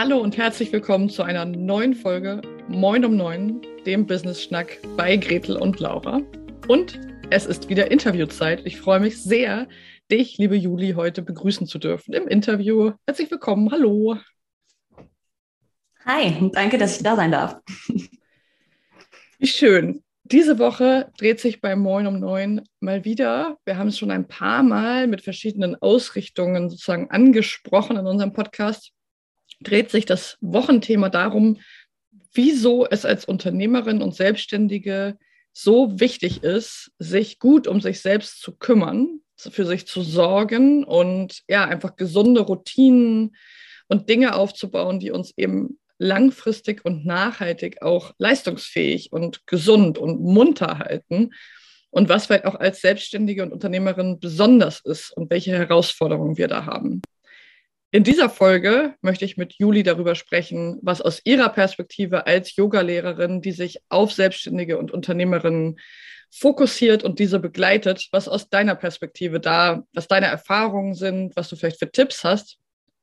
Hallo und herzlich willkommen zu einer neuen Folge Moin um Neun, dem Business Schnack bei Gretel und Laura. Und es ist wieder Interviewzeit. Ich freue mich sehr, dich, liebe Juli, heute begrüßen zu dürfen im Interview. Herzlich willkommen. Hallo. Hi, danke, dass ich da sein darf. Wie schön. Diese Woche dreht sich bei Moin um Neun mal wieder. Wir haben es schon ein paar Mal mit verschiedenen Ausrichtungen sozusagen angesprochen in unserem Podcast dreht sich das Wochenthema darum, wieso es als Unternehmerin und Selbstständige so wichtig ist, sich gut um sich selbst zu kümmern, für sich zu sorgen und ja, einfach gesunde Routinen und Dinge aufzubauen, die uns eben langfristig und nachhaltig auch leistungsfähig und gesund und munter halten. Und was vielleicht auch als Selbstständige und Unternehmerin besonders ist und welche Herausforderungen wir da haben. In dieser Folge möchte ich mit Juli darüber sprechen, was aus ihrer Perspektive als Yogalehrerin, die sich auf Selbstständige und Unternehmerinnen fokussiert und diese begleitet, was aus deiner Perspektive da, was deine Erfahrungen sind, was du vielleicht für Tipps hast,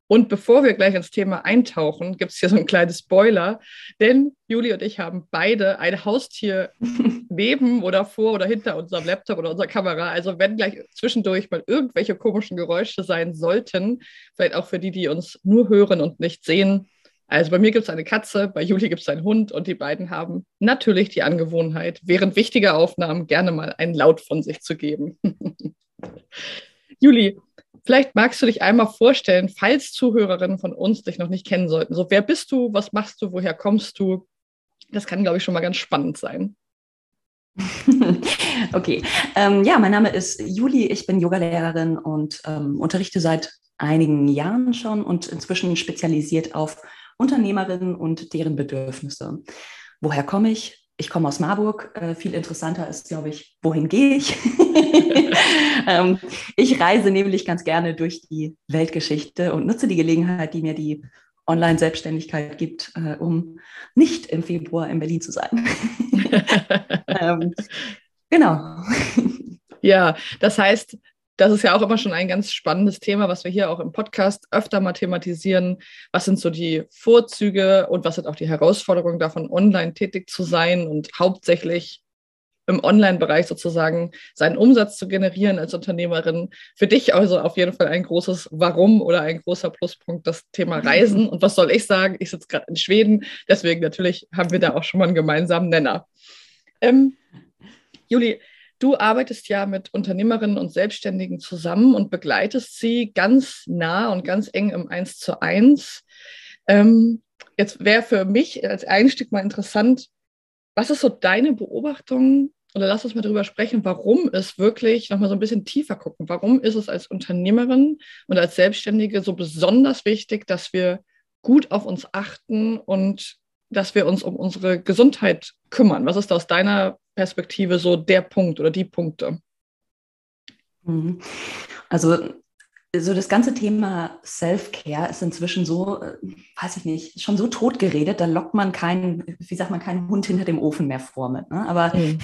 und bevor wir gleich ins Thema eintauchen, gibt es hier so ein kleines Spoiler, denn Juli und ich haben beide ein Haustier neben oder vor oder hinter unserem Laptop oder unserer Kamera. Also wenn gleich zwischendurch mal irgendwelche komischen Geräusche sein sollten, vielleicht auch für die, die uns nur hören und nicht sehen. Also bei mir gibt es eine Katze, bei Juli gibt es einen Hund und die beiden haben natürlich die Angewohnheit, während wichtiger Aufnahmen gerne mal einen Laut von sich zu geben. Juli, Vielleicht magst du dich einmal vorstellen, falls Zuhörerinnen von uns dich noch nicht kennen sollten. So, wer bist du? Was machst du? Woher kommst du? Das kann, glaube ich, schon mal ganz spannend sein. okay. Ähm, ja, mein Name ist Juli. Ich bin Yogalehrerin und ähm, unterrichte seit einigen Jahren schon und inzwischen spezialisiert auf Unternehmerinnen und deren Bedürfnisse. Woher komme ich? Ich komme aus Marburg. Äh, viel interessanter ist, glaube ich, wohin gehe ich? ähm, ich reise nämlich ganz gerne durch die Weltgeschichte und nutze die Gelegenheit, die mir die Online-Selbstständigkeit gibt, äh, um nicht im Februar in Berlin zu sein. ähm, genau. Ja, das heißt, das ist ja auch immer schon ein ganz spannendes Thema, was wir hier auch im Podcast öfter mal thematisieren. Was sind so die Vorzüge und was sind auch die Herausforderungen davon, online tätig zu sein und hauptsächlich im Online-Bereich sozusagen seinen Umsatz zu generieren als Unternehmerin. Für dich also auf jeden Fall ein großes Warum oder ein großer Pluspunkt das Thema Reisen. Und was soll ich sagen? Ich sitze gerade in Schweden, deswegen natürlich haben wir da auch schon mal einen gemeinsamen Nenner. Ähm, Juli, Du arbeitest ja mit Unternehmerinnen und Selbstständigen zusammen und begleitest sie ganz nah und ganz eng im Eins zu eins. Ähm, jetzt wäre für mich als Einstieg mal interessant, was ist so deine Beobachtung oder lass uns mal darüber sprechen, warum es wirklich nochmal so ein bisschen tiefer gucken. Warum ist es als Unternehmerin und als Selbstständige so besonders wichtig, dass wir gut auf uns achten und dass wir uns um unsere Gesundheit kümmern? Was ist aus deiner Perspektive so der Punkt oder die Punkte? Mhm. Also so das ganze Thema Self-Care ist inzwischen so, äh, weiß ich nicht, schon so tot geredet, da lockt man keinen, wie sagt man, keinen Hund hinter dem Ofen mehr vor mit. Ne? Aber mhm.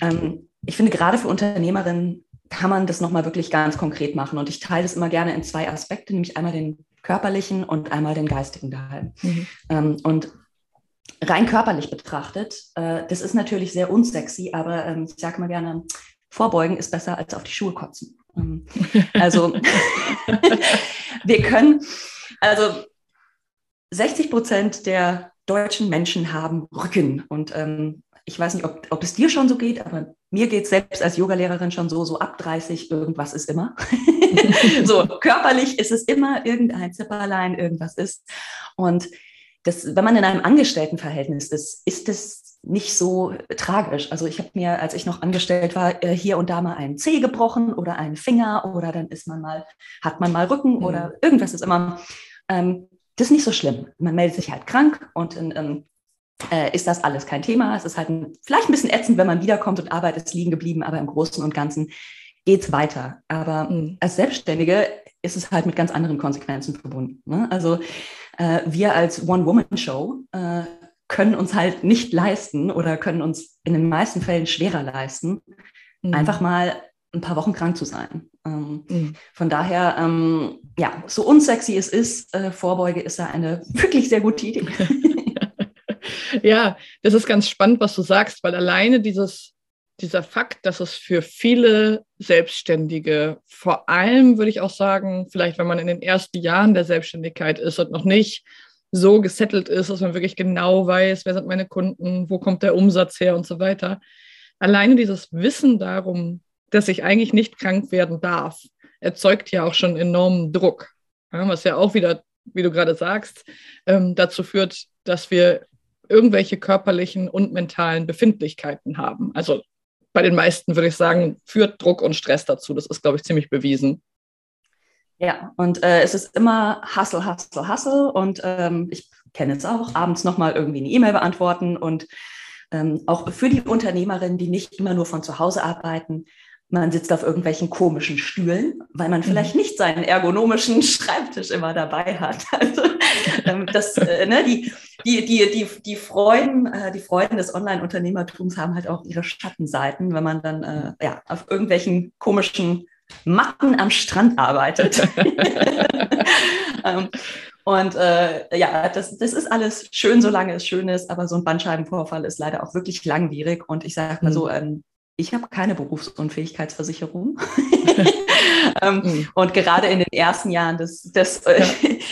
ähm, ich finde, gerade für Unternehmerinnen kann man das nochmal wirklich ganz konkret machen. Und ich teile das immer gerne in zwei Aspekte, nämlich einmal den körperlichen und einmal den geistigen Teil. Mhm. Ähm, und rein körperlich betrachtet, äh, das ist natürlich sehr unsexy, aber ähm, ich sage mal gerne, vorbeugen ist besser als auf die Schuhe kotzen. Ähm, also wir können, also 60 Prozent der deutschen Menschen haben Rücken und ähm, ich weiß nicht, ob, ob es dir schon so geht, aber mir geht es selbst als Yogalehrerin schon so, so ab 30, irgendwas ist immer. so, körperlich ist es immer irgendein Zipperlein, irgendwas ist. Und das, wenn man in einem Angestelltenverhältnis ist, ist es nicht so tragisch. Also ich habe mir, als ich noch angestellt war, äh, hier und da mal einen Zeh gebrochen oder einen Finger oder dann ist man mal, hat man mal Rücken mhm. oder irgendwas ist immer. Ähm, das ist nicht so schlimm. Man meldet sich halt krank und ähm, äh, ist das alles kein Thema. Es ist halt ein, vielleicht ein bisschen ätzend, wenn man wiederkommt und Arbeit ist liegen geblieben, aber im Großen und Ganzen geht es weiter. Aber mhm. als Selbstständige ist es halt mit ganz anderen Konsequenzen verbunden. Ne? Also wir als One-Woman-Show äh, können uns halt nicht leisten oder können uns in den meisten Fällen schwerer leisten, mhm. einfach mal ein paar Wochen krank zu sein. Ähm, mhm. Von daher, ähm, ja, so unsexy es ist, äh, Vorbeuge ist da eine wirklich sehr gute Idee. ja, das ist ganz spannend, was du sagst, weil alleine dieses, dieser Fakt, dass es für viele Selbstständige, vor allem würde ich auch sagen, vielleicht wenn man in den ersten Jahren der Selbstständigkeit ist und noch nicht so gesettelt ist, dass man wirklich genau weiß, wer sind meine Kunden, wo kommt der Umsatz her und so weiter. Alleine dieses Wissen darum, dass ich eigentlich nicht krank werden darf, erzeugt ja auch schon enormen Druck, was ja auch wieder, wie du gerade sagst, ähm, dazu führt, dass wir irgendwelche körperlichen und mentalen Befindlichkeiten haben. Also bei den meisten würde ich sagen, führt Druck und Stress dazu. Das ist, glaube ich, ziemlich bewiesen. Ja, und äh, es ist immer Hustle, Hustle, Hustle. Und ähm, ich kenne es auch, abends nochmal irgendwie eine E-Mail beantworten. Und ähm, auch für die Unternehmerinnen, die nicht immer nur von zu Hause arbeiten, man sitzt auf irgendwelchen komischen Stühlen, weil man vielleicht mhm. nicht seinen ergonomischen Schreibtisch immer dabei hat. Also ähm, das, äh, ne, die, die, die, die, die, Freuden, äh, die Freuden des Online-Unternehmertums haben halt auch ihre Schattenseiten, wenn man dann äh, ja, auf irgendwelchen komischen Matten am Strand arbeitet. ähm, und äh, ja, das, das ist alles schön, solange es schön ist, aber so ein Bandscheibenvorfall ist leider auch wirklich langwierig. Und ich sage mal mhm. so, ähm, ich habe keine Berufsunfähigkeitsversicherung. ähm, mhm. Und gerade in den ersten Jahren des, des äh, ja.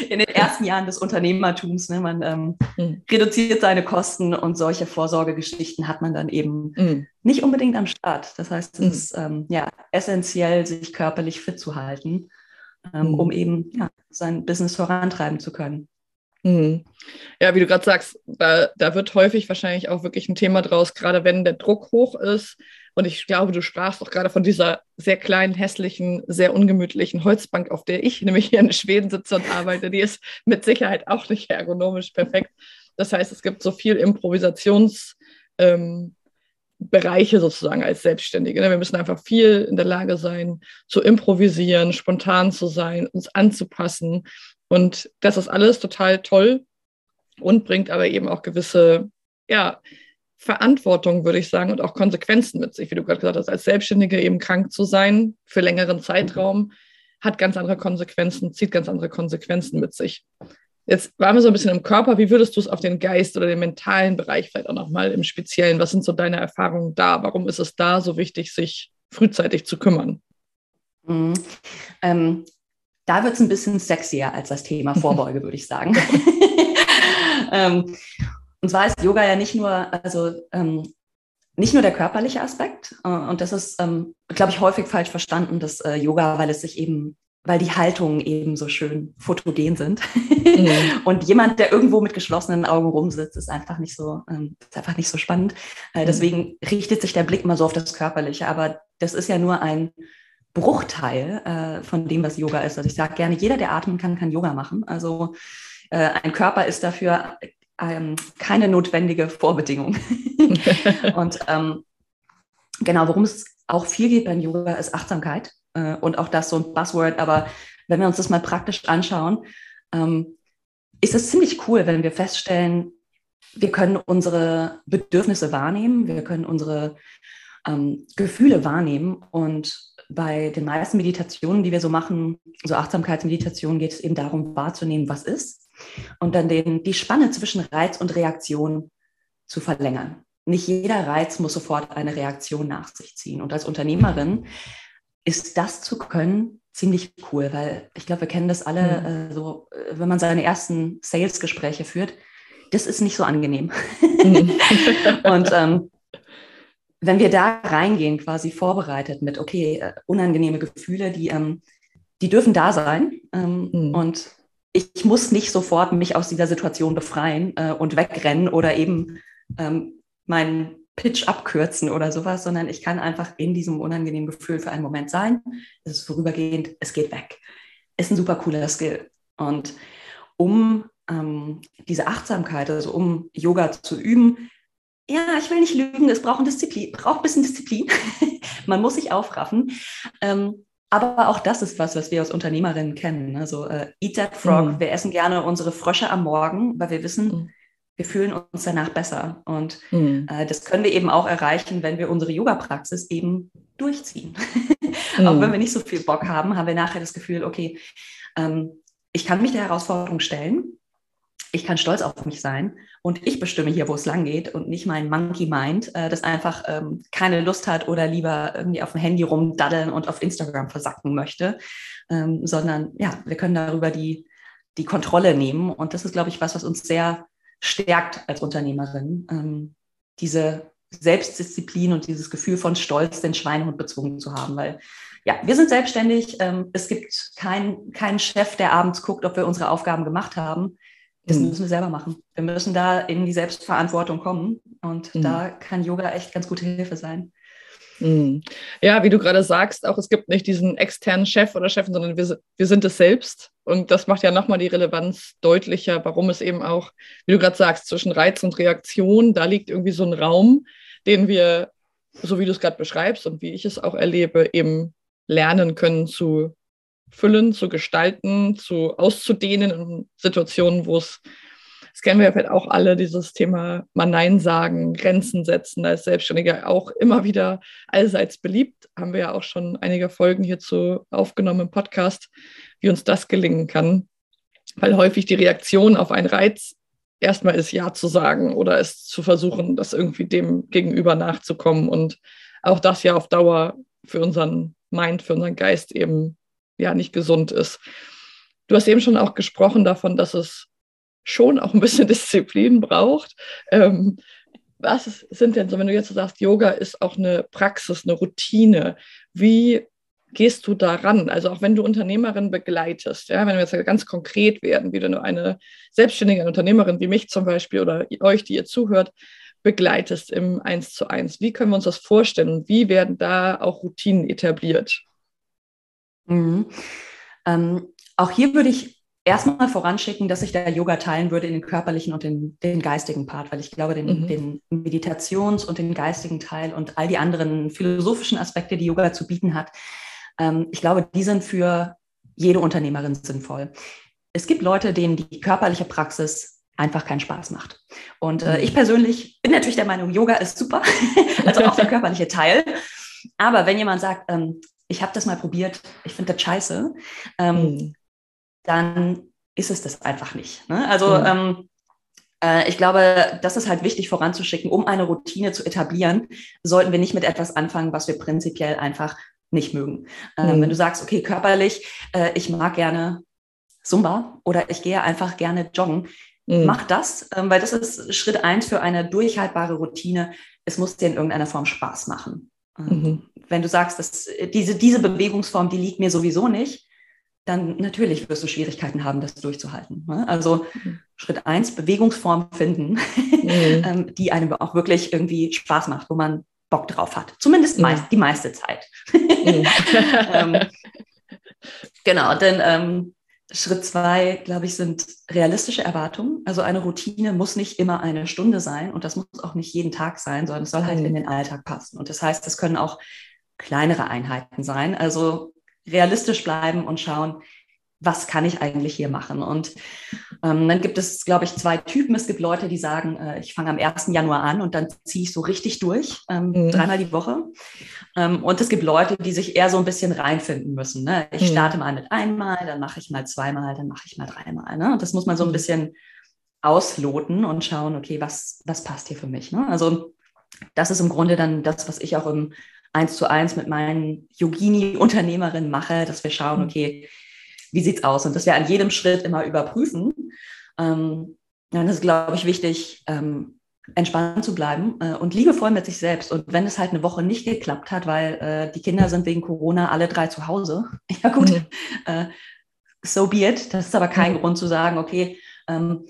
in den ersten Jahren des Unternehmertums, ne, man ähm, mhm. reduziert seine Kosten und solche Vorsorgegeschichten hat man dann eben mhm. nicht unbedingt am Start. Das heißt, es mhm. ist ähm, ja essentiell, sich körperlich fit zu halten, ähm, mhm. um eben ja, sein Business vorantreiben zu können. Mhm. Ja, wie du gerade sagst, da, da wird häufig wahrscheinlich auch wirklich ein Thema draus, gerade wenn der Druck hoch ist, und ich glaube, du sprachst auch gerade von dieser sehr kleinen, hässlichen, sehr ungemütlichen Holzbank, auf der ich nämlich hier in Schweden sitze und arbeite. Die ist mit Sicherheit auch nicht ergonomisch perfekt. Das heißt, es gibt so viel Improvisationsbereiche ähm, sozusagen als Selbstständige. Ne? Wir müssen einfach viel in der Lage sein, zu improvisieren, spontan zu sein, uns anzupassen. Und das ist alles total toll und bringt aber eben auch gewisse, ja, Verantwortung, würde ich sagen, und auch Konsequenzen mit sich, wie du gerade gesagt hast, als Selbstständige eben krank zu sein für längeren Zeitraum, hat ganz andere Konsequenzen, zieht ganz andere Konsequenzen mit sich. Jetzt waren wir so ein bisschen im Körper. Wie würdest du es auf den Geist oder den mentalen Bereich vielleicht auch nochmal im Speziellen? Was sind so deine Erfahrungen da? Warum ist es da so wichtig, sich frühzeitig zu kümmern? Mhm. Ähm, da wird es ein bisschen sexier als das Thema Vorbeuge, würde ich sagen. ähm, und zwar ist Yoga ja nicht nur, also ähm, nicht nur der körperliche Aspekt, äh, und das ist, ähm, glaube ich, häufig falsch verstanden, dass äh, Yoga, weil es sich eben, weil die Haltungen eben so schön fotogen sind. Mhm. und jemand, der irgendwo mit geschlossenen Augen rumsitzt, ist einfach nicht so, ähm, ist einfach nicht so spannend. Äh, mhm. deswegen richtet sich der Blick immer so auf das Körperliche. Aber das ist ja nur ein Bruchteil äh, von dem, was Yoga ist. Also ich sage gerne, jeder, der atmen kann, kann Yoga machen. Also äh, ein Körper ist dafür ähm, keine notwendige Vorbedingung. und ähm, genau, worum es auch viel geht beim Yoga, ist Achtsamkeit. Äh, und auch das so ein Buzzword. Aber wenn wir uns das mal praktisch anschauen, ähm, ist es ziemlich cool, wenn wir feststellen, wir können unsere Bedürfnisse wahrnehmen, wir können unsere ähm, Gefühle wahrnehmen. Und bei den meisten Meditationen, die wir so machen, so Achtsamkeitsmeditationen, geht es eben darum, wahrzunehmen, was ist und dann den, die Spanne zwischen Reiz und Reaktion zu verlängern. Nicht jeder Reiz muss sofort eine Reaktion nach sich ziehen. Und als Unternehmerin ist das zu können ziemlich cool, weil ich glaube, wir kennen das alle, mhm. äh, so, äh, wenn man seine ersten Sales-Gespräche führt, das ist nicht so angenehm. Mhm. und ähm, wenn wir da reingehen, quasi vorbereitet mit, okay, äh, unangenehme Gefühle, die, ähm, die dürfen da sein. Ähm, mhm. Und ich muss nicht sofort mich aus dieser Situation befreien äh, und wegrennen oder eben ähm, meinen Pitch abkürzen oder sowas, sondern ich kann einfach in diesem unangenehmen Gefühl für einen Moment sein. Es ist vorübergehend, es geht weg. Ist ein super cooler Skill. Und um ähm, diese Achtsamkeit, also um Yoga zu üben, ja, ich will nicht lügen, es braucht, Disziplin, braucht ein bisschen Disziplin. Man muss sich aufraffen. Ähm, aber auch das ist was, was wir als Unternehmerinnen kennen. Also äh, Eat that frog. Mhm. Wir essen gerne unsere Frösche am Morgen, weil wir wissen, mhm. wir fühlen uns danach besser. Und mhm. äh, das können wir eben auch erreichen, wenn wir unsere Yoga-Praxis eben durchziehen. Mhm. auch wenn wir nicht so viel Bock haben, haben wir nachher das Gefühl, okay, ähm, ich kann mich der Herausforderung stellen, ich kann stolz auf mich sein und ich bestimme hier, wo es lang geht und nicht mein Monkey Mind, äh, das einfach ähm, keine Lust hat oder lieber irgendwie auf dem Handy rumdaddeln und auf Instagram versacken möchte, ähm, sondern ja, wir können darüber die, die Kontrolle nehmen und das ist, glaube ich, was, was uns sehr stärkt als Unternehmerin, ähm, diese Selbstdisziplin und dieses Gefühl von Stolz, den Schweinehund bezwungen zu haben, weil ja, wir sind selbstständig. Ähm, es gibt keinen kein Chef, der abends guckt, ob wir unsere Aufgaben gemacht haben. Das mhm. müssen wir selber machen. Wir müssen da in die Selbstverantwortung kommen. Und mhm. da kann Yoga echt ganz gute Hilfe sein. Mhm. Ja, wie du gerade sagst, auch es gibt nicht diesen externen Chef oder Chefin, sondern wir, wir sind es selbst. Und das macht ja nochmal die Relevanz deutlicher, warum es eben auch, wie du gerade sagst, zwischen Reiz und Reaktion, da liegt irgendwie so ein Raum, den wir, so wie du es gerade beschreibst und wie ich es auch erlebe, eben lernen können zu füllen, zu gestalten, zu auszudehnen in Situationen, wo es, das kennen wir ja vielleicht auch alle, dieses Thema mal Nein sagen, Grenzen setzen als Selbstständiger auch immer wieder allseits beliebt. Haben wir ja auch schon einige Folgen hierzu aufgenommen im Podcast, wie uns das gelingen kann, weil häufig die Reaktion auf einen Reiz erstmal ist, Ja zu sagen oder es zu versuchen, das irgendwie dem Gegenüber nachzukommen und auch das ja auf Dauer für unseren Mind, für unseren Geist eben ja nicht gesund ist. Du hast eben schon auch gesprochen davon, dass es schon auch ein bisschen Disziplin braucht. Ähm, was sind denn so, wenn du jetzt sagst, Yoga ist auch eine Praxis, eine Routine, wie gehst du daran? Also auch wenn du Unternehmerin begleitest, ja, wenn wir jetzt ganz konkret werden, wie du eine selbstständige Unternehmerin wie mich zum Beispiel oder euch, die ihr zuhört, begleitest im Eins zu eins. Wie können wir uns das vorstellen wie werden da auch Routinen etabliert? Mhm. Ähm, auch hier würde ich erstmal voranschicken, dass ich da Yoga teilen würde in den körperlichen und den, den geistigen Part, weil ich glaube, den, mhm. den Meditations- und den geistigen Teil und all die anderen philosophischen Aspekte, die Yoga zu bieten hat, ähm, ich glaube, die sind für jede Unternehmerin sinnvoll. Es gibt Leute, denen die körperliche Praxis einfach keinen Spaß macht. Und äh, ich persönlich bin natürlich der Meinung, Yoga ist super, also auch der körperliche Teil. Aber wenn jemand sagt, ähm, ich habe das mal probiert, ich finde das scheiße, ähm, mhm. dann ist es das einfach nicht. Ne? Also mhm. ähm, äh, ich glaube, das ist halt wichtig voranzuschicken, um eine Routine zu etablieren, sollten wir nicht mit etwas anfangen, was wir prinzipiell einfach nicht mögen. Ähm, mhm. Wenn du sagst, okay, körperlich, äh, ich mag gerne Zumba oder ich gehe einfach gerne joggen, mhm. mach das, ähm, weil das ist Schritt eins für eine durchhaltbare Routine. Es muss dir in irgendeiner Form Spaß machen. Mhm. Wenn du sagst, dass diese, diese Bewegungsform, die liegt mir sowieso nicht, dann natürlich wirst du Schwierigkeiten haben, das durchzuhalten. Ne? Also mhm. Schritt eins, Bewegungsform finden, mhm. ähm, die einem auch wirklich irgendwie Spaß macht, wo man Bock drauf hat. Zumindest mhm. meist, die meiste Zeit. Mhm. ähm, genau, denn ähm, Schritt zwei, glaube ich, sind realistische Erwartungen. Also eine Routine muss nicht immer eine Stunde sein und das muss auch nicht jeden Tag sein, sondern es soll halt mhm. in den Alltag passen. Und das heißt, es können auch kleinere Einheiten sein. Also realistisch bleiben und schauen, was kann ich eigentlich hier machen? Und ähm, dann gibt es, glaube ich, zwei Typen. Es gibt Leute, die sagen, äh, ich fange am 1. Januar an und dann ziehe ich so richtig durch, ähm, mhm. dreimal die Woche. Ähm, und es gibt Leute, die sich eher so ein bisschen reinfinden müssen. Ne? Ich mhm. starte mal mit einmal, dann mache ich mal zweimal, dann mache ich mal dreimal. Ne? Und das muss man so ein mhm. bisschen ausloten und schauen, okay, was, was passt hier für mich? Ne? Also das ist im Grunde dann das, was ich auch im eins zu eins mit meinen Yogini-Unternehmerinnen mache, dass wir schauen, mhm. okay, wie sieht's aus? Und dass wir an jedem Schritt immer überprüfen. Ähm, dann ist, glaube ich, wichtig, ähm, entspannt zu bleiben äh, und liebevoll mit sich selbst. Und wenn es halt eine Woche nicht geklappt hat, weil äh, die Kinder sind wegen Corona alle drei zu Hause, ja gut, mhm. äh, so be it. Das ist aber kein mhm. Grund zu sagen, okay, ähm,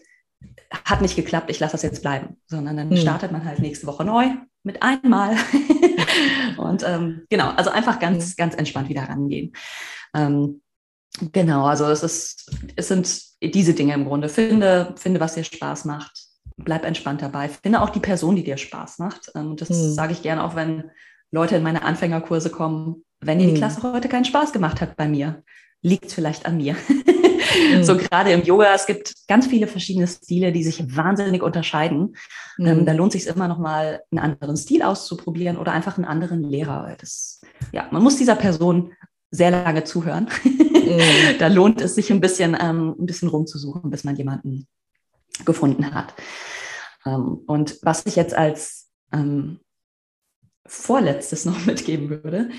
hat nicht geklappt, ich lasse das jetzt bleiben, sondern dann mhm. startet man halt nächste Woche neu mit einmal. und ähm, genau, also einfach ganz, ganz entspannt wieder rangehen. Ähm, Genau, also es ist, es sind diese Dinge im Grunde. Finde, finde, was dir Spaß macht. Bleib entspannt dabei. Finde auch die Person, die dir Spaß macht. Und ähm, das hm. sage ich gerne auch, wenn Leute in meine Anfängerkurse kommen. Wenn dir die hm. Klasse heute keinen Spaß gemacht hat bei mir, liegt es vielleicht an mir. Mhm. So gerade im Yoga, es gibt ganz viele verschiedene Stile, die sich wahnsinnig unterscheiden. Ähm. Ähm, da lohnt es sich immer noch mal einen anderen Stil auszuprobieren oder einfach einen anderen Lehrer. Das, ja, man muss dieser Person sehr lange zuhören. Mhm. da lohnt es sich ein bisschen, ähm, ein bisschen rumzusuchen, bis man jemanden gefunden hat. Ähm, und was ich jetzt als ähm, vorletztes noch mitgeben würde,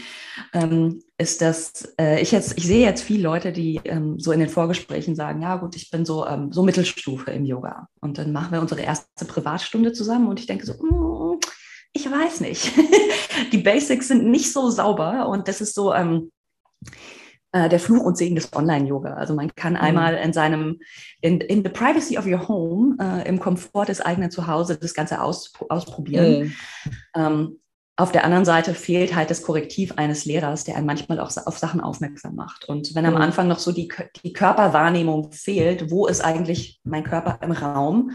ähm, ist, dass äh, ich jetzt, ich sehe jetzt viele Leute, die ähm, so in den Vorgesprächen sagen, ja gut, ich bin so, ähm, so Mittelstufe im Yoga. Und dann machen wir unsere erste Privatstunde zusammen und ich denke so, mm, ich weiß nicht. die Basics sind nicht so sauber und das ist so, ähm, äh, der Fluch und Segen des Online-Yoga. Also man kann mhm. einmal in seinem, in, in the privacy of your home, äh, im Komfort des eigenen Zuhause das Ganze aus, ausprobieren. Mhm. Ähm, auf der anderen Seite fehlt halt das Korrektiv eines Lehrers, der einen manchmal auch auf Sachen aufmerksam macht. Und wenn am mhm. Anfang noch so die, die Körperwahrnehmung fehlt, wo ist eigentlich mein Körper im Raum,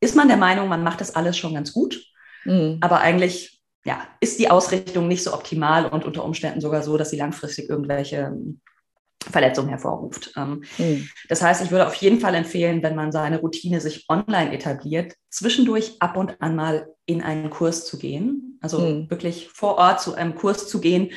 ist man der Meinung, man macht das alles schon ganz gut. Mhm. Aber eigentlich ja, ist die Ausrichtung nicht so optimal und unter Umständen sogar so, dass sie langfristig irgendwelche ähm, Verletzungen hervorruft. Mhm. Das heißt, ich würde auf jeden Fall empfehlen, wenn man seine Routine sich online etabliert, zwischendurch ab und an mal in einen Kurs zu gehen, also mhm. wirklich vor Ort zu einem Kurs zu gehen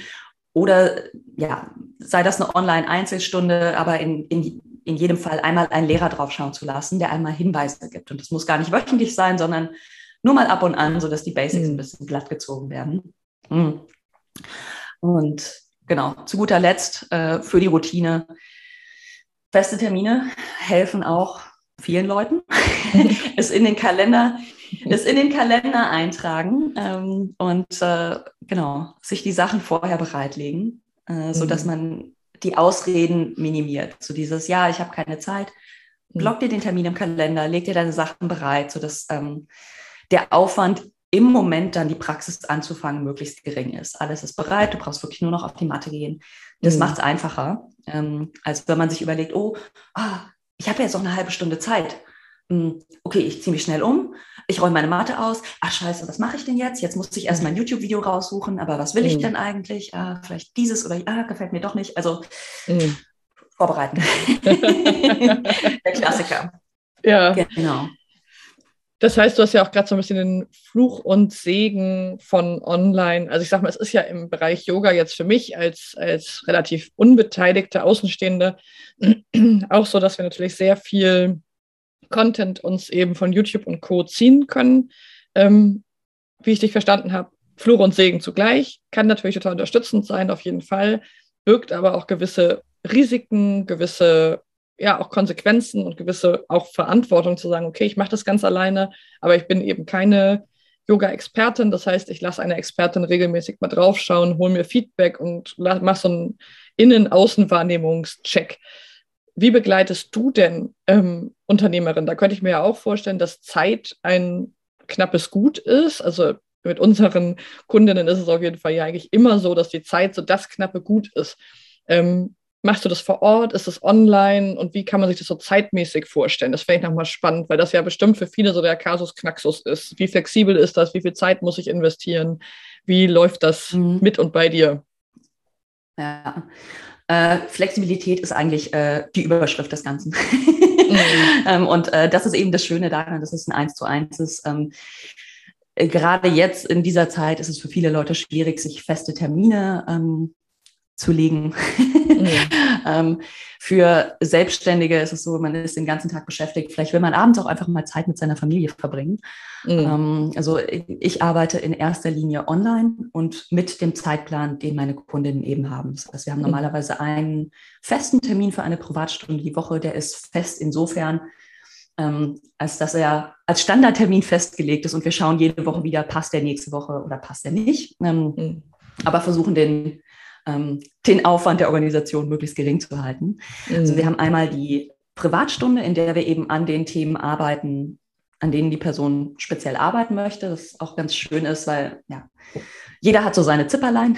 oder ja, sei das eine Online-Einzelstunde, aber in, in, in jedem Fall einmal einen Lehrer draufschauen zu lassen, der einmal Hinweise gibt. Und das muss gar nicht wöchentlich sein, sondern nur mal ab und an, sodass die Basics mhm. ein bisschen glatt gezogen werden. Mhm. Und genau, zu guter Letzt äh, für die Routine. Feste Termine helfen auch vielen Leuten. es in den Kalender, es in den Kalender eintragen ähm, und äh, genau, sich die Sachen vorher bereitlegen, äh, sodass mhm. man die Ausreden minimiert. So dieses, ja, ich habe keine Zeit, block dir den Termin im Kalender, leg dir deine Sachen bereit, sodass ähm, der Aufwand im Moment dann die Praxis anzufangen möglichst gering ist. Alles ist bereit, du brauchst wirklich nur noch auf die Matte gehen. Das mhm. macht es einfacher, ähm, als wenn man sich überlegt, oh, ah, ich habe jetzt noch eine halbe Stunde Zeit. Hm, okay, ich ziehe mich schnell um, ich räume meine Matte aus. Ach scheiße, was mache ich denn jetzt? Jetzt muss ich erst mein YouTube-Video raussuchen, aber was will ich mhm. denn eigentlich? Ah, vielleicht dieses oder ah, gefällt mir doch nicht. Also mhm. vorbereiten. Der Klassiker. Ja. Genau. Das heißt, du hast ja auch gerade so ein bisschen den Fluch und Segen von online. Also ich sag mal, es ist ja im Bereich Yoga jetzt für mich als, als relativ unbeteiligte Außenstehende auch so, dass wir natürlich sehr viel Content uns eben von YouTube und Co. ziehen können. Ähm, wie ich dich verstanden habe, Fluch und Segen zugleich. Kann natürlich total unterstützend sein, auf jeden Fall. Birgt aber auch gewisse Risiken, gewisse ja auch Konsequenzen und gewisse auch Verantwortung zu sagen, okay, ich mache das ganz alleine, aber ich bin eben keine Yoga-Expertin. Das heißt, ich lasse eine Expertin regelmäßig mal draufschauen, hole mir Feedback und mache so einen Innen-Außen-Wahrnehmungscheck. Wie begleitest du denn ähm, Unternehmerin? Da könnte ich mir ja auch vorstellen, dass Zeit ein knappes Gut ist. Also mit unseren Kundinnen ist es auf jeden Fall ja eigentlich immer so, dass die Zeit so das knappe Gut ist. Ähm, Machst du das vor Ort? Ist es online? Und wie kann man sich das so zeitmäßig vorstellen? Das fände ich nochmal spannend, weil das ja bestimmt für viele so der Kasus Knaxus ist. Wie flexibel ist das? Wie viel Zeit muss ich investieren? Wie läuft das mhm. mit und bei dir? Ja, äh, Flexibilität ist eigentlich äh, die Überschrift des Ganzen. mhm. ähm, und äh, das ist eben das Schöne daran, dass es ein Eins zu eins ist. Ähm, äh, gerade jetzt in dieser Zeit ist es für viele Leute schwierig, sich feste Termine ähm, zu legen. Mhm. ähm, für Selbstständige ist es so, man ist den ganzen Tag beschäftigt. Vielleicht will man abends auch einfach mal Zeit mit seiner Familie verbringen. Mhm. Ähm, also ich arbeite in erster Linie online und mit dem Zeitplan, den meine Kundinnen eben haben. Das heißt, wir haben mhm. normalerweise einen festen Termin für eine Privatstunde die Woche. Der ist fest insofern, ähm, als dass er als Standardtermin festgelegt ist und wir schauen jede Woche wieder, passt der nächste Woche oder passt der nicht. Ähm, mhm. Aber versuchen den ähm, den Aufwand der Organisation möglichst gering zu halten. Mhm. Also wir haben einmal die Privatstunde, in der wir eben an den Themen arbeiten, an denen die Person speziell arbeiten möchte. Das auch ganz schön ist, weil ja, jeder hat so seine Zipperlein.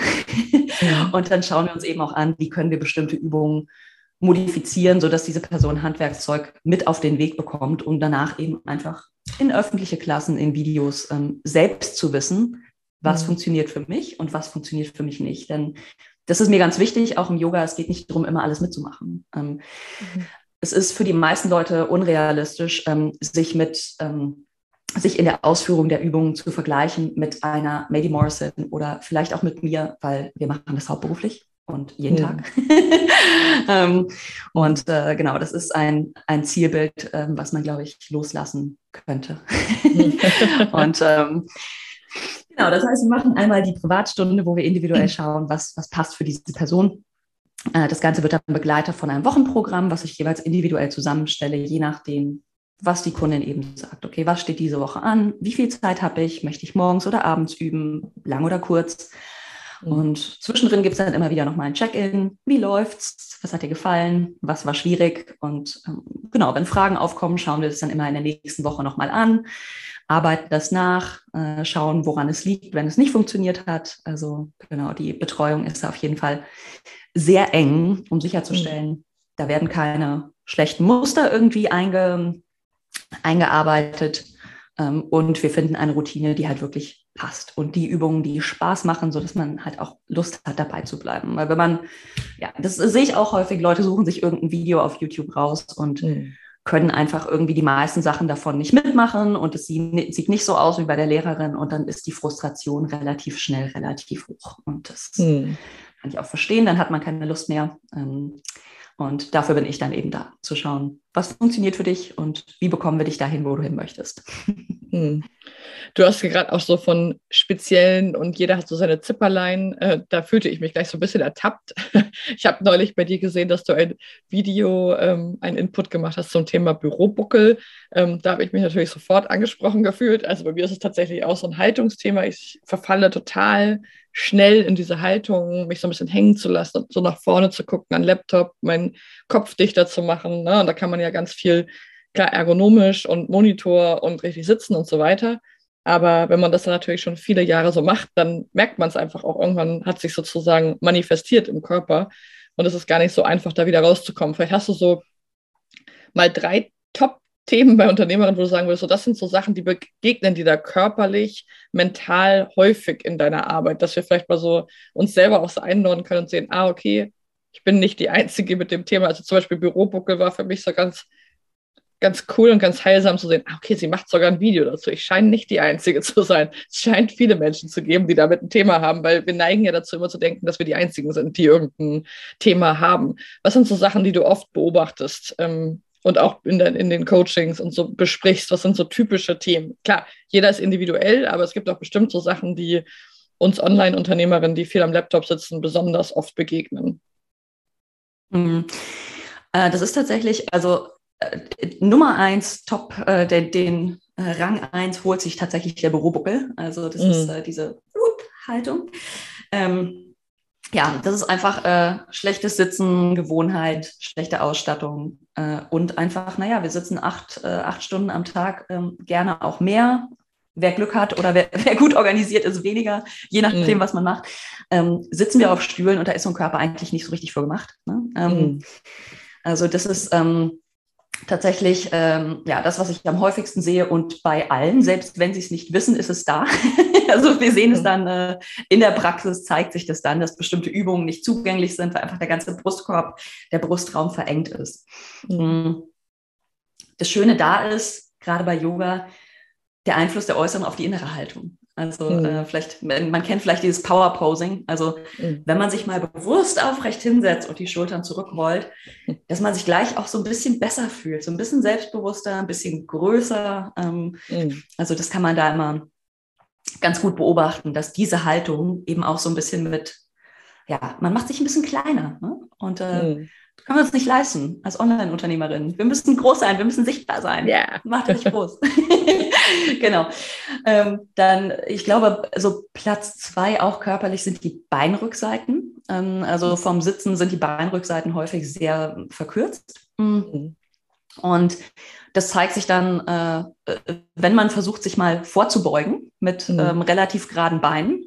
Ja. Und dann schauen wir uns eben auch an, wie können wir bestimmte Übungen modifizieren, sodass diese Person Handwerkszeug mit auf den Weg bekommt, um danach eben einfach in öffentliche Klassen, in Videos ähm, selbst zu wissen, was mhm. funktioniert für mich und was funktioniert für mich nicht. Denn das ist mir ganz wichtig, auch im Yoga. Es geht nicht darum, immer alles mitzumachen. Ähm, mhm. Es ist für die meisten Leute unrealistisch, ähm, sich mit ähm, sich in der Ausführung der Übungen zu vergleichen mit einer Mady Morrison oder vielleicht auch mit mir, weil wir machen das hauptberuflich und jeden ja. Tag. ähm, und äh, genau, das ist ein, ein Zielbild, ähm, was man, glaube ich, loslassen könnte. und ähm, genau, das heißt, wir machen einmal die Privatstunde, wo wir individuell schauen, was, was passt für diese Person. Äh, das Ganze wird dann begleitet von einem Wochenprogramm, was ich jeweils individuell zusammenstelle, je nachdem, was die Kundin eben sagt. Okay, was steht diese Woche an? Wie viel Zeit habe ich? Möchte ich morgens oder abends üben? Lang oder kurz? Mhm. Und zwischendrin gibt es dann immer wieder nochmal ein Check-in. Wie läuft's? Was hat dir gefallen? Was war schwierig? Und ähm, genau, wenn Fragen aufkommen, schauen wir das dann immer in der nächsten Woche nochmal an, arbeiten das nach, äh, schauen, woran es liegt, wenn es nicht funktioniert hat. Also genau, die Betreuung ist da auf jeden Fall sehr eng, um sicherzustellen, mhm. da werden keine schlechten Muster irgendwie einge, eingearbeitet. Ähm, und wir finden eine Routine, die halt wirklich passt und die Übungen, die Spaß machen, so dass man halt auch Lust hat, dabei zu bleiben. Weil wenn man, ja, das sehe ich auch häufig, Leute suchen sich irgendein Video auf YouTube raus und mhm. können einfach irgendwie die meisten Sachen davon nicht mitmachen und es sieht nicht so aus wie bei der Lehrerin und dann ist die Frustration relativ schnell relativ hoch. Und das mhm. kann ich auch verstehen, dann hat man keine Lust mehr. Ähm, und dafür bin ich dann eben da, zu schauen, was funktioniert für dich und wie bekommen wir dich dahin, wo du hin möchtest. Hm. Du hast gerade auch so von speziellen und jeder hat so seine Zipperlein. Äh, da fühlte ich mich gleich so ein bisschen ertappt. ich habe neulich bei dir gesehen, dass du ein Video, ähm, einen Input gemacht hast zum Thema Bürobuckel. Ähm, da habe ich mich natürlich sofort angesprochen gefühlt. Also bei mir ist es tatsächlich auch so ein Haltungsthema. Ich verfalle total schnell in diese Haltung, mich so ein bisschen hängen zu lassen und so nach vorne zu gucken, an Laptop, meinen Kopf dichter zu machen. Ne? Und da kann man ja ganz viel, klar, ergonomisch und Monitor und richtig sitzen und so weiter. Aber wenn man das dann natürlich schon viele Jahre so macht, dann merkt man es einfach auch. Irgendwann hat sich sozusagen manifestiert im Körper. Und es ist gar nicht so einfach, da wieder rauszukommen. Vielleicht hast du so mal drei Top Themen bei Unternehmerinnen, wo du sagen würdest, so, das sind so Sachen, die begegnen dir da körperlich, mental häufig in deiner Arbeit, dass wir vielleicht mal so uns selber auch so einordnen können und sehen, ah, okay, ich bin nicht die Einzige mit dem Thema. Also zum Beispiel Bürobuckel war für mich so ganz, ganz cool und ganz heilsam zu sehen, ah, okay, sie macht sogar ein Video dazu. Ich scheine nicht die Einzige zu sein. Es scheint viele Menschen zu geben, die damit ein Thema haben, weil wir neigen ja dazu, immer zu denken, dass wir die Einzigen sind, die irgendein Thema haben. Was sind so Sachen, die du oft beobachtest? Ähm, und auch in, den, in den Coachings und so besprichst, was sind so typische Themen. Klar, jeder ist individuell, aber es gibt auch bestimmt so Sachen, die uns Online-Unternehmerinnen, die viel am Laptop sitzen, besonders oft begegnen. Mhm. Äh, das ist tatsächlich, also äh, Nummer eins, Top, äh, den, den äh, Rang eins holt sich tatsächlich der Bürobuckel. Also das mhm. ist äh, diese Haltung. Ähm, ja, das ist einfach äh, schlechtes Sitzen, Gewohnheit, schlechte Ausstattung äh, und einfach, naja, wir sitzen acht, acht Stunden am Tag, ähm, gerne auch mehr. Wer Glück hat oder wer, wer gut organisiert ist, weniger, je nachdem, mhm. was man macht, ähm, sitzen wir auf Stühlen und da ist so ein Körper eigentlich nicht so richtig für gemacht. Ne? Ähm, mhm. Also das ist, ähm, tatsächlich ähm, ja das, was ich am häufigsten sehe und bei allen, selbst wenn sie es nicht wissen, ist es da. also wir sehen es mhm. dann äh, in der Praxis, zeigt sich das dann, dass bestimmte Übungen nicht zugänglich sind, weil einfach der ganze Brustkorb, der Brustraum verengt ist. Mhm. Mm. Das Schöne da ist, gerade bei Yoga, der Einfluss der Äußerung auf die innere Haltung. Also mhm. äh, vielleicht, man kennt vielleicht dieses Power Posing. Also mhm. wenn man sich mal bewusst aufrecht hinsetzt und die Schultern zurückrollt, dass man sich gleich auch so ein bisschen besser fühlt, so ein bisschen selbstbewusster, ein bisschen größer. Ähm, mhm. Also das kann man da immer ganz gut beobachten, dass diese Haltung eben auch so ein bisschen mit, ja, man macht sich ein bisschen kleiner. Ne? Und äh, mhm können wir uns nicht leisten als Online-Unternehmerin. Wir müssen groß sein, wir müssen sichtbar sein. Ja. Yeah. Macht euch groß. genau. Ähm, dann, ich glaube, so Platz zwei auch körperlich sind die Beinrückseiten. Ähm, also vom Sitzen sind die Beinrückseiten häufig sehr verkürzt. Mhm. Und das zeigt sich dann, äh, wenn man versucht, sich mal vorzubeugen mit mhm. ähm, relativ geraden Beinen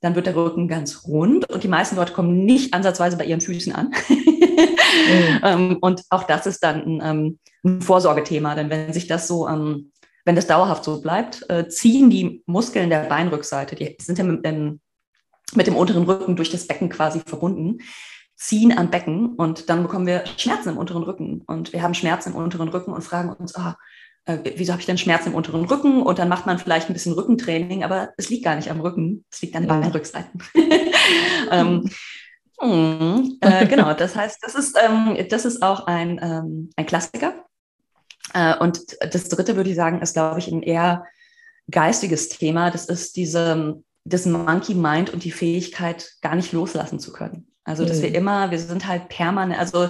dann wird der Rücken ganz rund und die meisten Leute kommen nicht ansatzweise bei ihren Füßen an. mhm. ähm, und auch das ist dann ein, ähm, ein, Vorsorgethema, denn wenn sich das so, ähm, wenn das dauerhaft so bleibt, äh, ziehen die Muskeln der Beinrückseite, die sind ja im, im, mit dem unteren Rücken durch das Becken quasi verbunden, ziehen am Becken und dann bekommen wir Schmerzen im unteren Rücken. Und wir haben Schmerzen im unteren Rücken und fragen uns, ah, äh, wieso habe ich denn Schmerzen im unteren Rücken? Und dann macht man vielleicht ein bisschen Rückentraining, aber es liegt gar nicht am Rücken, es liegt an den Beinrückseiten. ähm, mh, äh, genau, das heißt, das ist, ähm, das ist auch ein, ähm, ein Klassiker. Äh, und das dritte würde ich sagen, ist, glaube ich, ein eher geistiges Thema. Das ist diese, das Monkey Mind und die Fähigkeit, gar nicht loslassen zu können. Also, dass mhm. wir immer, wir sind halt permanent, also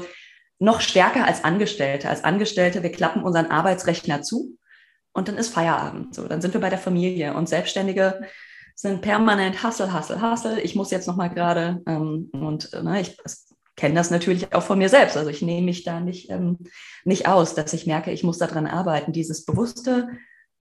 noch stärker als Angestellte. Als Angestellte, wir klappen unseren Arbeitsrechner zu und dann ist Feierabend. So, dann sind wir bei der Familie und Selbstständige sind permanent Hassel, Hassel, Hassel. Ich muss jetzt noch mal gerade ähm, und ne, ich kenne das natürlich auch von mir selbst. Also ich nehme mich da nicht, ähm, nicht aus, dass ich merke, ich muss daran arbeiten. Dieses bewusste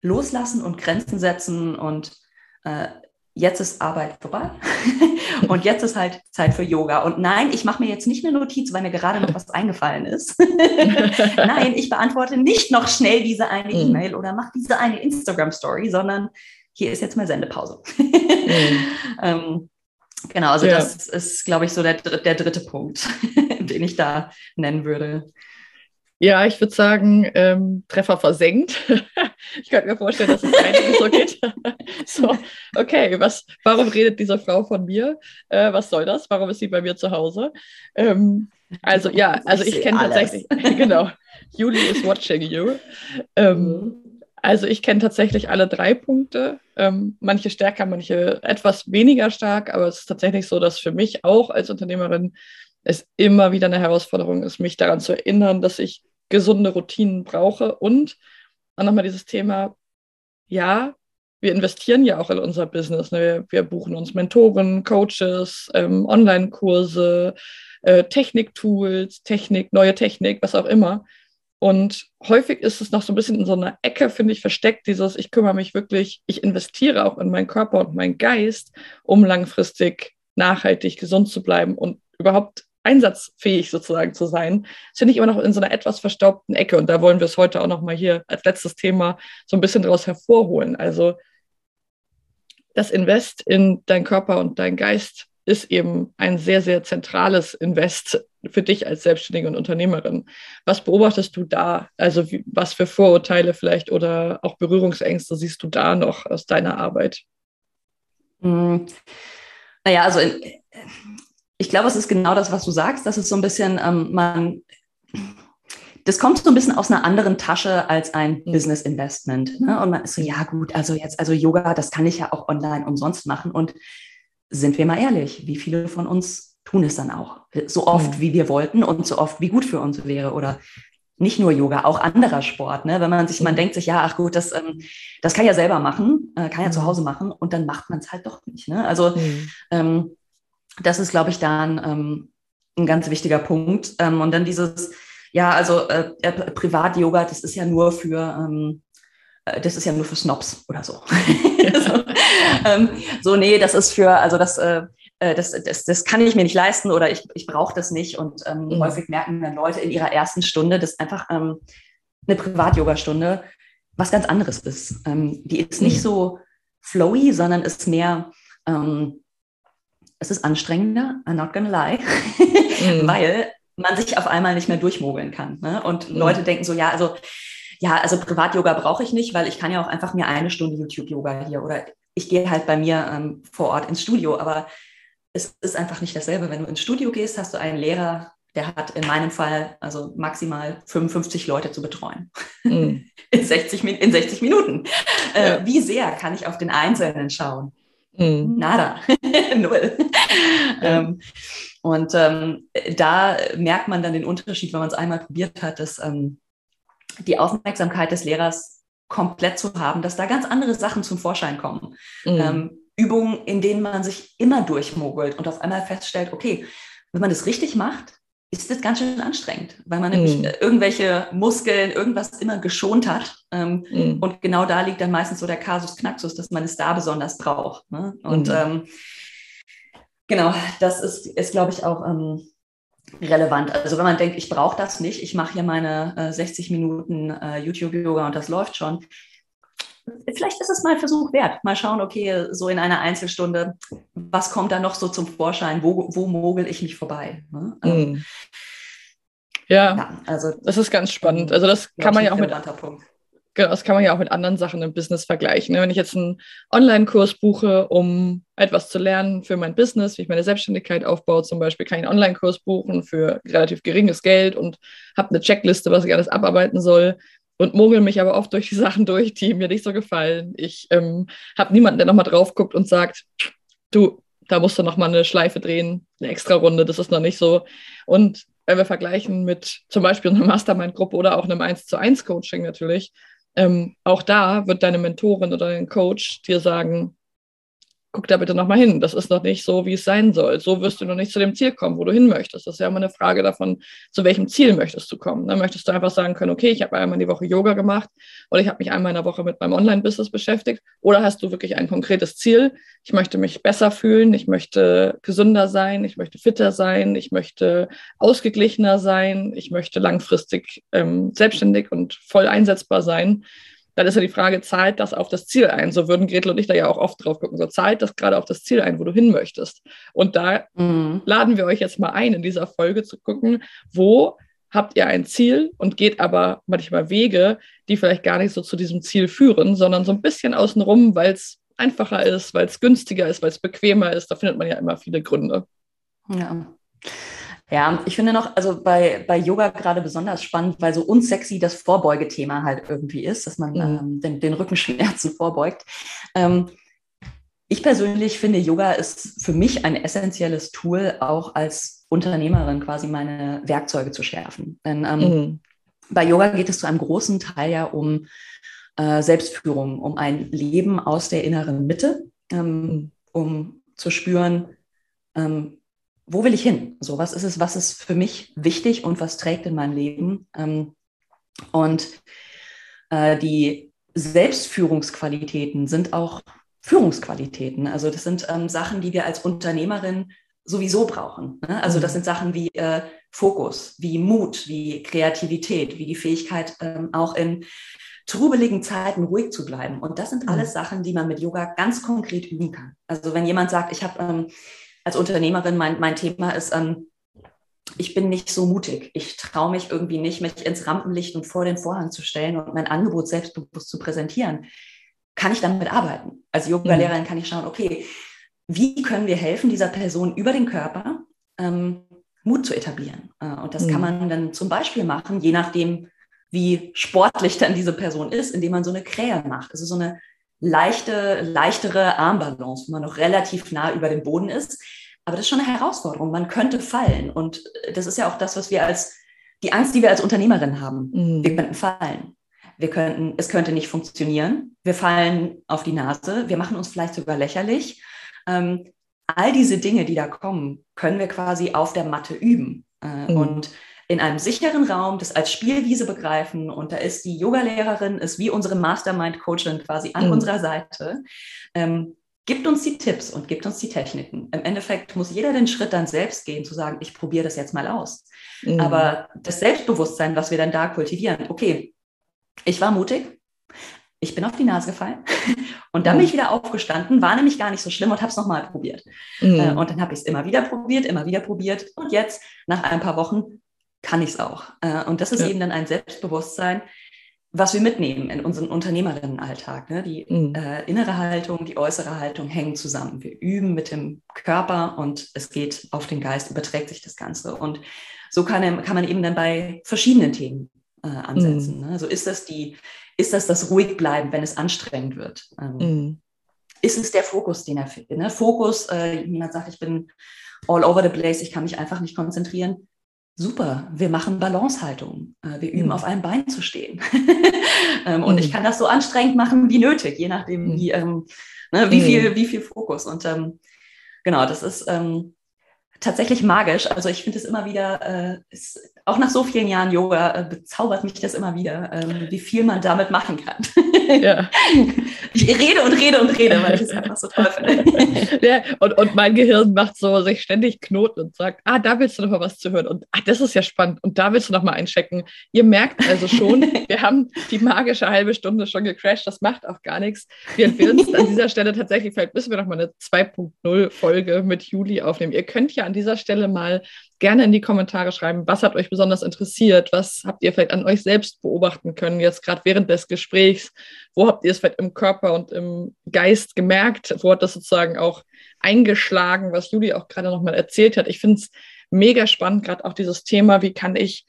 Loslassen und Grenzen setzen und äh, jetzt ist Arbeit vorbei und jetzt ist halt Zeit für Yoga. Und nein, ich mache mir jetzt nicht eine Notiz, weil mir gerade noch was eingefallen ist. nein, ich beantworte nicht noch schnell diese eine mhm. E-Mail oder mache diese eine Instagram-Story, sondern hier ist jetzt mal Sendepause. Mhm. ähm, genau, also ja. das ist, glaube ich, so der, der dritte Punkt, den ich da nennen würde. Ja, ich würde sagen, ähm, Treffer versenkt. ich könnte mir vorstellen, dass es einiges so geht. so, okay, was, warum redet diese Frau von mir? Äh, was soll das? Warum ist sie bei mir zu Hause? Ähm, also ja, also ich, ich kenne tatsächlich, genau, Julie is watching you. Ähm, mhm. Also ich kenne tatsächlich alle drei Punkte. Ähm, manche stärker, manche etwas weniger stark, aber es ist tatsächlich so, dass für mich auch als Unternehmerin es immer wieder eine Herausforderung ist, mich daran zu erinnern, dass ich gesunde Routinen brauche und auch nochmal dieses Thema, ja, wir investieren ja auch in unser Business. Ne? Wir, wir, buchen uns Mentoren, Coaches, ähm, Online-Kurse, äh, Technik-Tools, Technik, neue Technik, was auch immer. Und häufig ist es noch so ein bisschen in so einer Ecke, finde ich, versteckt, dieses, ich kümmere mich wirklich, ich investiere auch in meinen Körper und meinen Geist, um langfristig nachhaltig gesund zu bleiben und überhaupt einsatzfähig sozusagen zu sein, das finde ich immer noch in so einer etwas verstaubten Ecke. Und da wollen wir es heute auch noch mal hier als letztes Thema so ein bisschen daraus hervorholen. Also das Invest in deinen Körper und deinen Geist ist eben ein sehr, sehr zentrales Invest für dich als Selbstständige und Unternehmerin. Was beobachtest du da? Also wie, was für Vorurteile vielleicht oder auch Berührungsängste siehst du da noch aus deiner Arbeit? Hm. Naja, also in, ich glaube, es ist genau das, was du sagst. Das ist so ein bisschen, ähm, man, das kommt so ein bisschen aus einer anderen Tasche als ein mhm. Business Investment. Ne? Und man ist so, ja gut, also jetzt, also Yoga, das kann ich ja auch online umsonst machen. Und sind wir mal ehrlich, wie viele von uns tun es dann auch? So oft, mhm. wie wir wollten und so oft, wie gut für uns wäre. Oder nicht nur Yoga, auch anderer Sport. Ne? Wenn man sich, man mhm. denkt sich, ja, ach gut, das, ähm, das kann ja selber machen, äh, kann ja zu Hause machen und dann macht man es halt doch nicht. Ne? Also mhm. ähm, das ist, glaube ich, dann ähm, ein ganz wichtiger Punkt. Ähm, und dann dieses, ja, also äh, äh, Privat-Yoga, das ist ja nur für, ähm, äh, das ist ja nur für Snobs oder so. so, ähm, so, nee, das ist für, also das, äh, äh, das, das, das kann ich mir nicht leisten oder ich, ich brauche das nicht. Und ähm, mhm. häufig merken dann Leute in ihrer ersten Stunde, dass einfach ähm, eine Privat-Yoga-Stunde was ganz anderes ist. Ähm, die ist nicht mhm. so flowy, sondern ist mehr, ähm, es ist anstrengender, I'm not gonna lie, mm. weil man sich auf einmal nicht mehr durchmogeln kann. Ne? Und mm. Leute denken so, ja, also, ja, also Privat-Yoga brauche ich nicht, weil ich kann ja auch einfach mir eine Stunde YouTube-Yoga hier oder ich gehe halt bei mir ähm, vor Ort ins Studio, aber es ist einfach nicht dasselbe. Wenn du ins Studio gehst, hast du einen Lehrer, der hat in meinem Fall also maximal 55 Leute zu betreuen. Mm. in, 60, in 60 Minuten. Äh, ja. Äh, wie sehr kann ich auf den Einzelnen schauen? Mhm. Nada, null. Ähm, und ähm, da merkt man dann den Unterschied, wenn man es einmal probiert hat, dass ähm, die Aufmerksamkeit des Lehrers komplett zu haben, dass da ganz andere Sachen zum Vorschein kommen. Mhm. Übungen, in denen man sich immer durchmogelt und auf einmal feststellt, okay, wenn man das richtig macht, ist das ganz schön anstrengend, weil man nämlich mm. irgendwelche Muskeln, irgendwas immer geschont hat. Ähm, mm. Und genau da liegt dann meistens so der Kasus Knaxus, dass man es da besonders braucht. Ne? Und mm. ähm, genau, das ist, ist glaube ich, auch ähm, relevant. Also wenn man denkt, ich brauche das nicht, ich mache hier meine äh, 60 Minuten äh, YouTube-Yoga und das läuft schon. Vielleicht ist es mal Versuch wert. Mal schauen, okay, so in einer Einzelstunde, was kommt da noch so zum Vorschein? Wo, wo mogel ich mich vorbei? Ne? Mhm. Ja, ja, also das ist ganz spannend. Also das kann man ja auch mit, Punkt. Genau, das kann man ja auch mit anderen Sachen im Business vergleichen. Ne? Wenn ich jetzt einen Online-Kurs buche, um etwas zu lernen für mein Business, wie ich meine Selbstständigkeit aufbaue, zum Beispiel, kann ich einen Online-Kurs buchen für relativ geringes Geld und habe eine Checkliste, was ich alles abarbeiten soll und mogel mich aber oft durch die Sachen durch, die mir nicht so gefallen. Ich ähm, habe niemanden, der nochmal drauf guckt und sagt, du, da musst du nochmal eine Schleife drehen, eine extra Runde, das ist noch nicht so. Und wenn wir vergleichen mit zum Beispiel einer Mastermind-Gruppe oder auch einem 1 zu 1 Coaching natürlich, ähm, auch da wird deine Mentorin oder dein Coach dir sagen, guck da bitte nochmal hin. Das ist noch nicht so, wie es sein soll. So wirst du noch nicht zu dem Ziel kommen, wo du hin möchtest. Das ist ja immer eine Frage davon, zu welchem Ziel möchtest du kommen. Dann möchtest du einfach sagen können, okay, ich habe einmal in die Woche Yoga gemacht oder ich habe mich einmal in der Woche mit meinem Online-Business beschäftigt. Oder hast du wirklich ein konkretes Ziel? Ich möchte mich besser fühlen, ich möchte gesünder sein, ich möchte fitter sein, ich möchte ausgeglichener sein, ich möchte langfristig ähm, selbstständig und voll einsetzbar sein dann ist ja die Frage, zahlt das auf das Ziel ein? So würden Gretel und ich da ja auch oft drauf gucken. So zahlt das gerade auf das Ziel ein, wo du hin möchtest. Und da mhm. laden wir euch jetzt mal ein, in dieser Folge zu gucken, wo habt ihr ein Ziel und geht aber manchmal Wege, die vielleicht gar nicht so zu diesem Ziel führen, sondern so ein bisschen außenrum, weil es einfacher ist, weil es günstiger ist, weil es bequemer ist. Da findet man ja immer viele Gründe. Ja. Ja, ich finde noch, also bei, bei Yoga gerade besonders spannend, weil so unsexy das Vorbeugethema halt irgendwie ist, dass man mhm. ähm, den, den, Rückenschmerzen vorbeugt. Ähm, ich persönlich finde, Yoga ist für mich ein essentielles Tool, auch als Unternehmerin quasi meine Werkzeuge zu schärfen. Denn ähm, mhm. bei Yoga geht es zu einem großen Teil ja um äh, Selbstführung, um ein Leben aus der inneren Mitte, ähm, mhm. um zu spüren, ähm, wo will ich hin? So, was ist es, was ist für mich wichtig und was trägt in meinem Leben? Ähm, und äh, die Selbstführungsqualitäten sind auch Führungsqualitäten. Also das sind ähm, Sachen, die wir als Unternehmerin sowieso brauchen. Ne? Also das mhm. sind Sachen wie äh, Fokus, wie Mut, wie Kreativität, wie die Fähigkeit, ähm, auch in trubeligen Zeiten ruhig zu bleiben. Und das sind mhm. alles Sachen, die man mit Yoga ganz konkret üben kann. Also wenn jemand sagt, ich habe ähm, als Unternehmerin, mein, mein Thema ist, ähm, ich bin nicht so mutig. Ich traue mich irgendwie nicht, mich ins Rampenlicht und vor den Vorhang zu stellen und mein Angebot selbstbewusst zu präsentieren. Kann ich damit arbeiten? Als Yoga-Lehrerin kann ich schauen, okay, wie können wir helfen, dieser Person über den Körper ähm, Mut zu etablieren? Äh, und das mhm. kann man dann zum Beispiel machen, je nachdem, wie sportlich dann diese Person ist, indem man so eine Krähe macht. Also so eine leichte, leichtere Armbalance, wo man noch relativ nah über dem Boden ist. Aber das ist schon eine Herausforderung. Man könnte fallen. Und das ist ja auch das, was wir als, die Angst, die wir als Unternehmerin haben. Mhm. Wir könnten fallen. Wir könnten, es könnte nicht funktionieren. Wir fallen auf die Nase. Wir machen uns vielleicht sogar lächerlich. Ähm, all diese Dinge, die da kommen, können wir quasi auf der Matte üben. Äh, mhm. Und in einem sicheren Raum das als Spielwiese begreifen. Und da ist die Yogalehrerin, ist wie unsere Mastermind-Coachin quasi an mhm. unserer Seite. Ähm, gibt uns die Tipps und gibt uns die Techniken. Im Endeffekt muss jeder den Schritt dann selbst gehen, zu sagen, ich probiere das jetzt mal aus. Mhm. Aber das Selbstbewusstsein, was wir dann da kultivieren, okay, ich war mutig, ich bin auf die Nase gefallen und dann bin ich wieder aufgestanden, war nämlich gar nicht so schlimm und habe es nochmal probiert. Mhm. Äh, und dann habe ich es immer wieder probiert, immer wieder probiert und jetzt, nach ein paar Wochen, kann ich es auch. Äh, und das ist ja. eben dann ein Selbstbewusstsein, was wir mitnehmen in unseren Unternehmerinnenalltag. Ne? Die mhm. äh, innere Haltung, die äußere Haltung hängen zusammen. Wir üben mit dem Körper und es geht auf den Geist, überträgt sich das Ganze. Und so kann, kann man eben dann bei verschiedenen Themen äh, ansetzen. Mhm. Ne? Also ist das die, ist das das ruhig bleiben, wenn es anstrengend wird? Ähm, mhm. Ist es der Fokus, den er findet? Ne? Fokus, äh, jemand sagt, ich bin all over the place, ich kann mich einfach nicht konzentrieren super, wir machen Balancehaltung. Äh, wir üben mhm. auf einem Bein zu stehen. Ähm, und mhm. ich kann das so anstrengend machen wie nötig, je nachdem, mhm. wie, ähm, ne, wie, viel, mhm. wie viel Fokus. Und ähm, genau, das ist ähm, tatsächlich magisch. Also ich finde es immer wieder, äh, ist auch nach so vielen Jahren Yoga äh, bezaubert mich das immer wieder, ähm, wie viel man damit machen kann. Ja. Ich rede und rede und rede, weil ich es einfach so toll finde. Ja, und, und mein Gehirn macht so sich ständig Knoten und sagt, ah, da willst du noch mal was zu hören und ah, das ist ja spannend und da willst du noch mal einchecken. Ihr merkt also schon, wir haben die magische halbe Stunde schon gecrashed, das macht auch gar nichts. Wir es an dieser Stelle tatsächlich, vielleicht müssen wir noch mal eine 2.0 Folge mit Juli aufnehmen. Ihr könnt ja an dieser Stelle mal gerne in die Kommentare schreiben, was hat euch besonders interessiert, was habt ihr vielleicht an euch selbst beobachten können, jetzt gerade während des Gesprächs, wo habt ihr es vielleicht im Körper und im Geist gemerkt, wo hat das sozusagen auch eingeschlagen, was Juli auch gerade nochmal erzählt hat. Ich finde es mega spannend, gerade auch dieses Thema, wie kann ich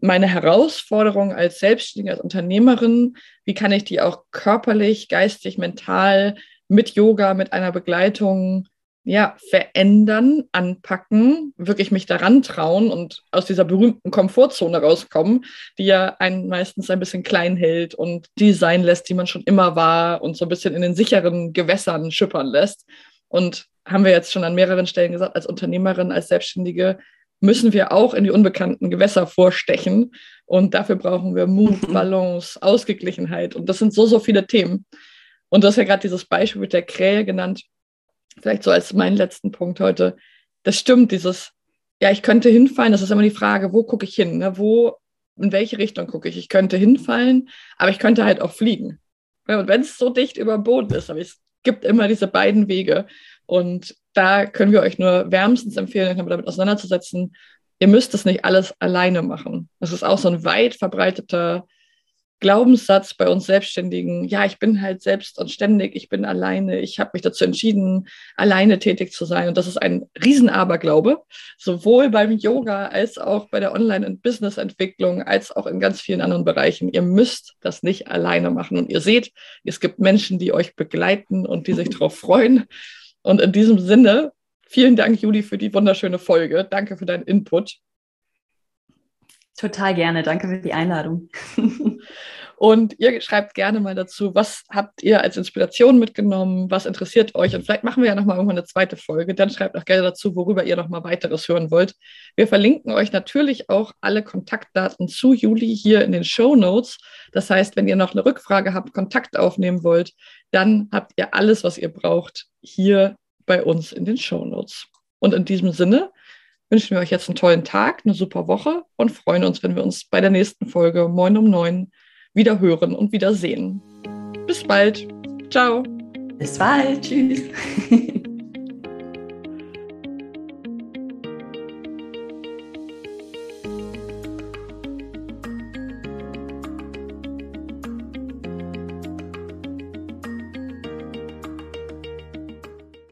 meine Herausforderung als Selbstständige, als Unternehmerin, wie kann ich die auch körperlich, geistig, mental mit Yoga, mit einer Begleitung ja, verändern, anpacken, wirklich mich daran trauen und aus dieser berühmten Komfortzone rauskommen, die ja einen meistens ein bisschen klein hält und die sein lässt, die man schon immer war und so ein bisschen in den sicheren Gewässern schippern lässt. Und haben wir jetzt schon an mehreren Stellen gesagt, als Unternehmerin, als Selbstständige müssen wir auch in die unbekannten Gewässer vorstechen. Und dafür brauchen wir Mut, Balance, Ausgeglichenheit. Und das sind so, so viele Themen. Und du hast ja gerade dieses Beispiel mit der Krähe genannt vielleicht so als meinen letzten Punkt heute, das stimmt, dieses, ja, ich könnte hinfallen, das ist immer die Frage, wo gucke ich hin, ne? wo, in welche Richtung gucke ich? Ich könnte hinfallen, aber ich könnte halt auch fliegen. Und wenn es so dicht über dem Boden ist, aber es gibt immer diese beiden Wege. Und da können wir euch nur wärmstens empfehlen, euch damit auseinanderzusetzen. Ihr müsst es nicht alles alleine machen. Das ist auch so ein weit verbreiteter Glaubenssatz bei uns Selbstständigen, ja, ich bin halt selbst und ständig, ich bin alleine, ich habe mich dazu entschieden, alleine tätig zu sein. Und das ist ein Riesenaberglaube, sowohl beim Yoga als auch bei der Online- und Business-Entwicklung, als auch in ganz vielen anderen Bereichen. Ihr müsst das nicht alleine machen. Und ihr seht, es gibt Menschen, die euch begleiten und die sich darauf freuen. Und in diesem Sinne, vielen Dank, Juli, für die wunderschöne Folge. Danke für deinen Input. Total gerne. Danke für die Einladung. Und ihr schreibt gerne mal dazu, was habt ihr als Inspiration mitgenommen, was interessiert euch? Und vielleicht machen wir ja nochmal irgendwann eine zweite Folge. Dann schreibt auch gerne dazu, worüber ihr nochmal weiteres hören wollt. Wir verlinken euch natürlich auch alle Kontaktdaten zu Juli hier in den Show Notes. Das heißt, wenn ihr noch eine Rückfrage habt, Kontakt aufnehmen wollt, dann habt ihr alles, was ihr braucht, hier bei uns in den Show Notes. Und in diesem Sinne wünschen wir euch jetzt einen tollen Tag, eine super Woche und freuen uns, wenn wir uns bei der nächsten Folge Moin um neun wieder hören und wieder sehen. Bis bald. Ciao. Bis bald. Tschüss.